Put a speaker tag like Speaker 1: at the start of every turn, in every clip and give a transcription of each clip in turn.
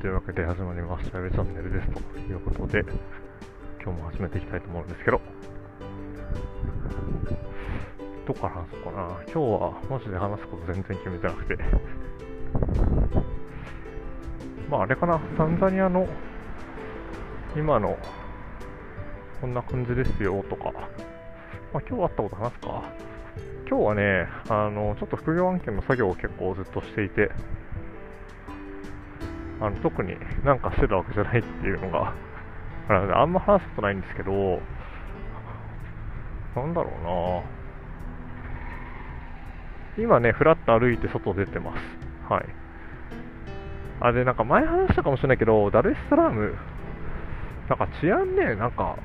Speaker 1: というわけで始まりましたウェチャンネルです。ということで、今日も始めていきたいと思うんですけど、どっから話そうかな。今日はマジで話すこと全然決めてなくて、まああれかな、タンザニアの今のこんな感じですよとか、まあ今日あったこと話すか。今日はね、あの、ちょっと副業案件の作業を結構ずっとしていて、あの特になんかしてたわけじゃないっていうのが、ああんま話すことないんですけど、なんだろうな。今ね、ふらっと歩いて外出てます。はい。あ、で、なんか前話したかもしれないけど、ダルエスサラーム、なんか治安ね、なんか、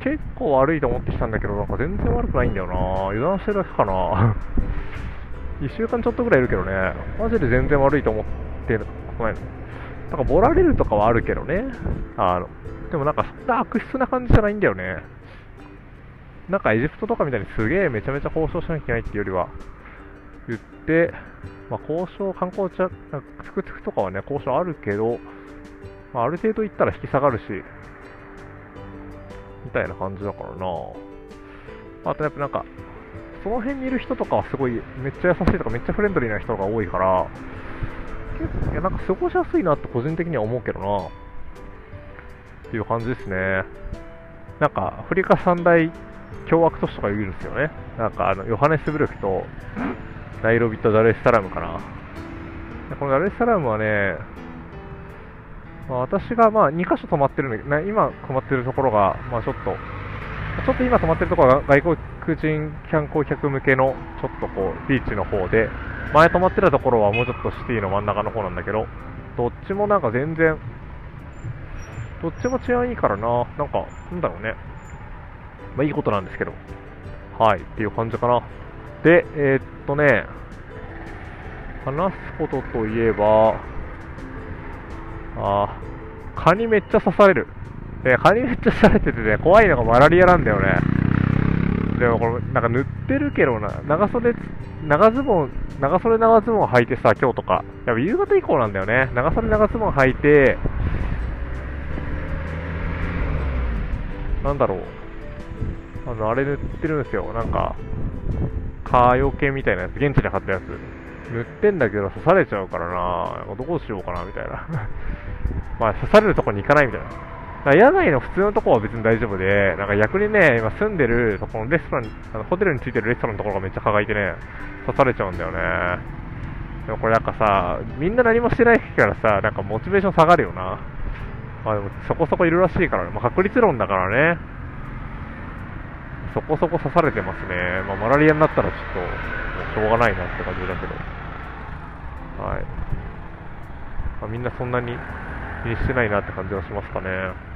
Speaker 1: 結構悪いと思ってきたんだけど、なんか全然悪くないんだよな。油断してるだけかな。1週間ちょっとぐらいいるけどね、マジで全然悪いと思ってるないなんかボラれるとかはあるけどね。あの、でもなんかそんな悪質な感じじゃないんだよね。なんかエジプトとかみたいにすげえめちゃめちゃ交渉しなきゃいけないっていうよりは、言って、まあ、交渉、観光地、トゥクトゥクとかはね、交渉あるけど、まあ、ある程度行ったら引き下がるし、みたいな感じだからなあとやっぱなんか、その辺にいる人とかはすごい、めっちゃ優しいとか、めっちゃフレンドリーな人が多いから、いや、なんか過ごしやすいなって個人的には思うけどなっていう感じですね。なんか、アフリカ三大凶悪都市とか言うんですよね。なんか、あの、ヨハネスブルクと、ナイロビとダルエスサラムかな。このダルエスサラムはね、まあ、私がまあ2箇所泊まってるんだけど、ね今泊まってるところが、まあちょっと、ちょっと今泊まってるところが外国人観光客向けのちょっとこうビーチの方で、前泊まってたところはもうちょっとシティの真ん中の方なんだけど、どっちもなんか全然、どっちも治安いいからな、なんか、なんだろうね。まあいいことなんですけど。はい、っていう感じかな。で、えー、っとね、話すことといえば、あ蚊にめっちゃ刺される。え蚊にめっちゃ刺されててね、怖いのがマラリアなんだよね。でもこれ、なんか塗ってるけどな、長袖、長ズボン、長袖長ズボン履いてさ、今日とか、やっぱ夕方以降なんだよね。長袖長ズボン履いて、なんだろう。あの、あれ塗ってるんですよ。なんか、蚊よけみたいなやつ、現地で買ったやつ。塗ってんだけど刺されちゃうからなどうしようかなみたいな まあ刺されるとこに行かないみたいな。野外の普通のとこは別に大丈夫で、なんか逆にね、今住んでるとこのレストラン、あのホテルについてるレストランのところがめっちゃ蚊がいてね、刺されちゃうんだよね。でもこれなんかさ、みんな何もしてないからさ、なんかモチベーション下がるよな。まあでもそこそこいるらしいからね、まあ確率論だからね。そこそこ刺されてますね。まあマラリアになったらちょっと、もうしょうがないなって感じだけど。はい。まあ、みんなそんなに気にしてないなって感じがしますかね。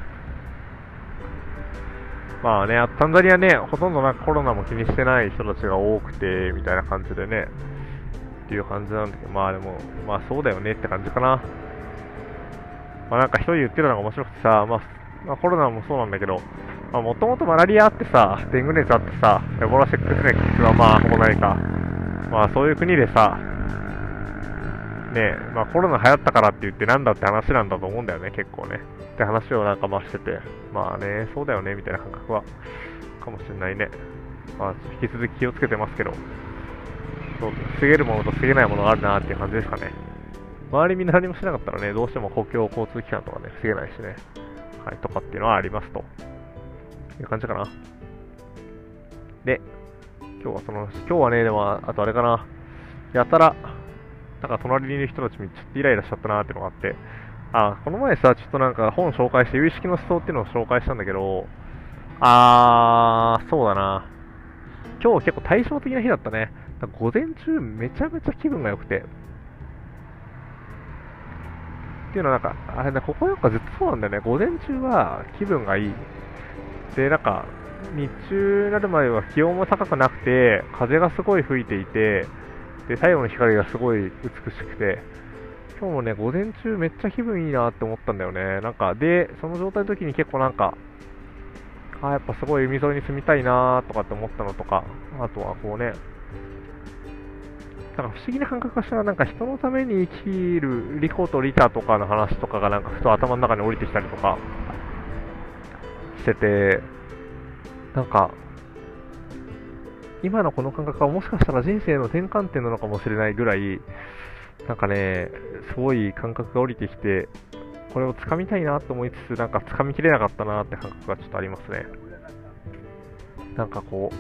Speaker 1: まあね、タンザニアね、ほとんどなんかコロナも気にしてない人たちが多くて、みたいな感じでね、っていう感じなんだけど、まあでも、まあそうだよねって感じかな。まあなんか一人言ってたのが面白くてさ、まあ、まあ、コロナもそうなんだけど、まあもともとマラリアあってさ、デング熱あってさ、エボラセックスネックスはまあほぼないか。まあそういう国でさ、ねまあコロナ流行ったからって言ってなんだって話なんだと思うんだよね、結構ね。って話をなんかましてて、まあね、そうだよね、みたいな感覚は、かもしれないね。まあ、引き続き気をつけてますけど、そう、防げるものと防げないものがあるなっていう感じですかね。周りみんな何もしなかったらね、どうしても公共交通機関とかね、防げないしね、はい、とかっていうのはありますと。いう感じかな。で、今日はその、今日はね、でも、あとあれかな、やたら、なんか隣にいる人たちにちょっとイライラしちゃったなっていうのがあって、あ、この前さ、ちょっとなんか本紹介して、有意識の思想っていうのを紹介したんだけど、あー、そうだな。今日結構対照的な日だったね。午前中めちゃめちゃ気分が良くて。っていうのはなんか、あれね、ここなんかずっとそうなんだよね。午前中は気分がいい。で、なんか、日中になるまでは気温も高くなくて、風がすごい吹いていて、で、太陽の光がすごい美しくて、今日もね、午前中めっちゃ気分いいなって思ったんだよね。なんか、で、その状態の時に結構なんか、あやっぱすごい海沿いに住みたいなとかって思ったのとか、あとはこうね、なんか不思議な感覚がしたら、なんか人のために生きるリコとリタとかの話とかがなんかふと頭の中に降りてきたりとかしてて、なんか、今のこの感覚はもしかしたら人生の転換点なのかもしれないぐらい、なんかね、すごい感覚が降りてきて、これを掴みたいなと思いつつ、なんか掴みきれなかったなって感覚がちょっとありますね。なんかこう、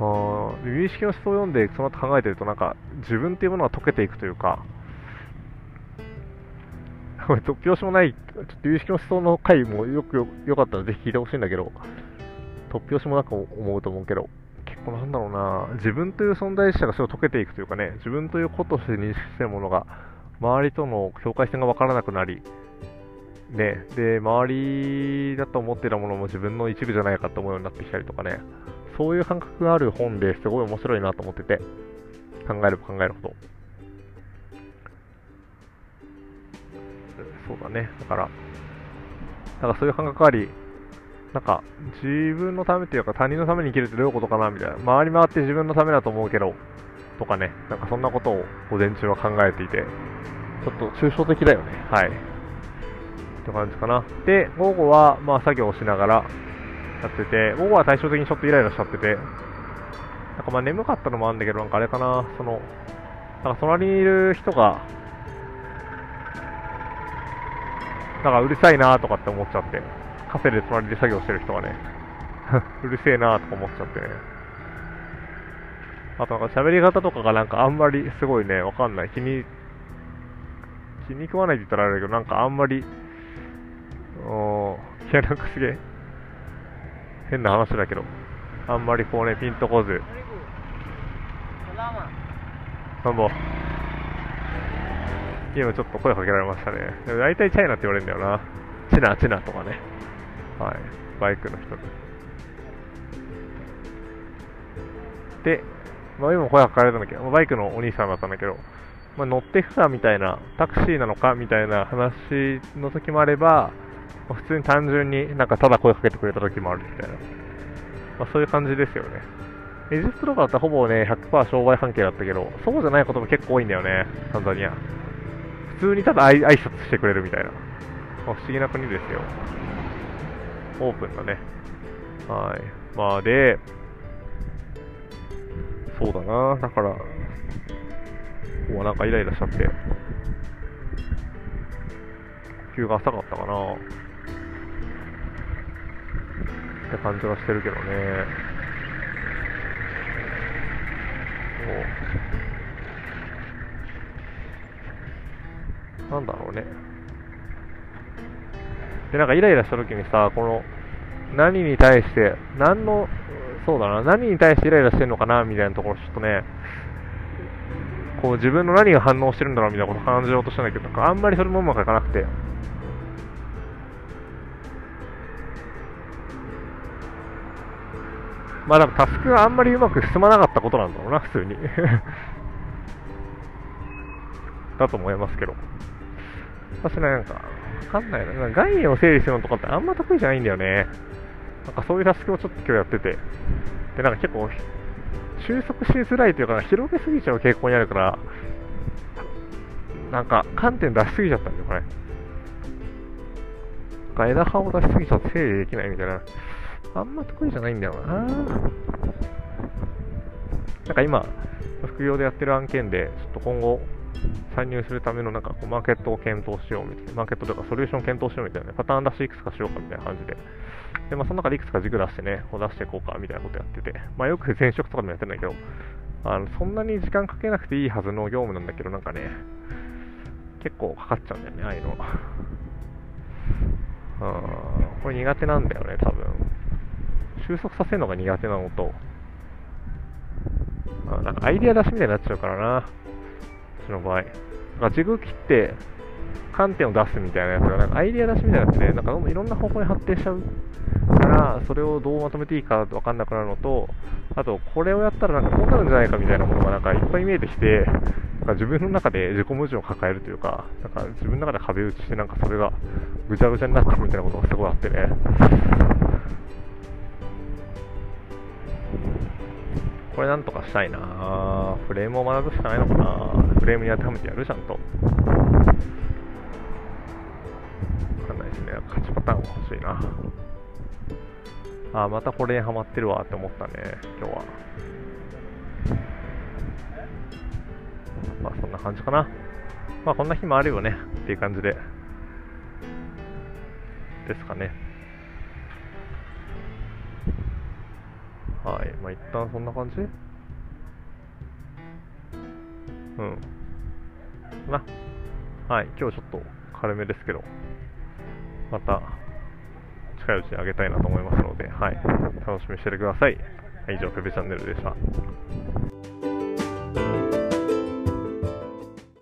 Speaker 1: あ有意識の思想を読んでその後考えてるとなんか自分っていうものが溶けていくというかこれ突拍子もないちょっと有意識の思想の回もよくよよかったらぜひ聞いてほしいんだけど突拍子もなく思うと思うけど結構なんだろうな自分という存在自体がすごい溶けていくというかね自分ということして認識してるものが周りとの境界線が分からなくなりね、で周りだと思ってたものも自分の一部じゃないかと思うようになってきたりとかねそういう感覚がある本ですごい面白いなと思ってて、考えれば考えるほど。そうだね。だから、なんかそういう感覚あり、なんか自分のためっていうか他人のために生きるってどういうことかなみたいな。回り回って自分のためだと思うけど、とかね、なんかそんなことを午前中は考えていて、ちょっと抽象的だよね。はい。って感じかな。で、午後はまあ作業をしながら、やってて、午後は対照的にちょっとイライラしちゃってて、なんかまあ眠かったのもあるんだけど、なんかあれかな、その、なんか隣にいる人が、なんかうるさいなとかって思っちゃって、カフェで隣で作業してる人がね、うるせえなとか思っちゃってね。あとなんか喋り方とかがなんかあんまりすごいね、わかんない。気に、気に食わないって言ったらあれだけど、なんかあんまり、おいやなんかすげえ、変な話だけど、あんまりこうね、ピンとこず。なんぼ。今ちょっと声かけられましたね。でも大体チャイナって言われるんだよな。チナ、チナとかね。はい。バイクの人に。で、まあ今声かけられたんだけど、バイクのお兄さんだったんだけど、まあ、乗ってくかみたいな、タクシーなのかみたいな話の時もあれば、ま普通に単純になんかただ声かけてくれた時もあるみたいな、まあ、そういう感じですよね。エジプトとかだったらほぼね、100%商売関係だったけど、そうじゃないことも結構多いんだよね、タンザニア。普通にただ挨拶してくれるみたいな。まあ、不思議な国ですよ。オープンだね。はい。まあで、そうだな、だから、もうなんかイライラしちゃって、急が浅かったかな。って感じはしてるけどね。そう。なんだろうね。で、なんかイライラした時にさ、この、何に対して、何の、そうだな、何に対してイライラしてるのかな、みたいなところ、ちょっとね、こう自分の何が反応してるんだろうみたいなこと感じようとしたんだけど、あんまりそれもうまくいかなくて、まあ、多分タスクがあんまりうまく進まなかったことなんだろうな、普通に だと思いますけど。私ね、なんか、わかんないな。概念を整理するのとかってあんま得意じゃないんだよね。なんかそういうタスクをちょっと今日やってて。で、なんか結構、収束しづらいというか、広げすぎちゃう傾向にあるから、なんか観点出しすぎちゃったんだよ、これ。なんか枝葉を出しすぎちゃって整理できないみたいな。あんま得意じゃないんだよな。なんか今、副業でやってる案件で、ちょっと今後、参入するためのなんかこうマーケットを検討しようみたいな、マーケットとかソリューション検討しようみたいな、ね、パターン出しいくつかしようかみたいな感じで。で、まあその中でいくつか軸出してね、こう出していこうかみたいなことやってて、まあよく前職とかでもやってんだけど、あのそんなに時間かけなくていいはずの業務なんだけど、なんかね、結構かかっちゃうんだよね、ああいうのは。うん、これ苦手なんだよね、多分。収束させるのが苦手なのと、あ、なんかアイデア出しみたいになっちゃうからな、私の場合。なんか軸切って観点を出すみたいなやつが、なんかアイデア出しみたいになってね、なんかいろんな方向に発展しちゃうから、それをどうまとめていいかわかんなくなるのと、あと、これをやったらなんかこうなるんじゃないかみたいなものがなんかいっぱい見えてきて、なんか自分の中で自己矛盾を抱えるというか、なんか自分の中で壁打ちして、なんかそれがぐちゃぐちゃになってるみたいなことがすごいあってね、これなんとかしたいなフレームを学ぶしかないのかなフレームに当てはめてやるちゃんと。わかんないですね。勝ちパターンが欲しいな。あ、またこれにハマってるわって思ったね、今日は。まあそんな感じかな。まあこんな日もあるよねっていう感じで。ですかね。はい。まあ一旦そんな感じ？うん。な。はい。今日ちょっと軽めですけど、また近いうちにあげたいなと思いますので、はい。楽しみにしててください。以上、ペペチャンネルでした。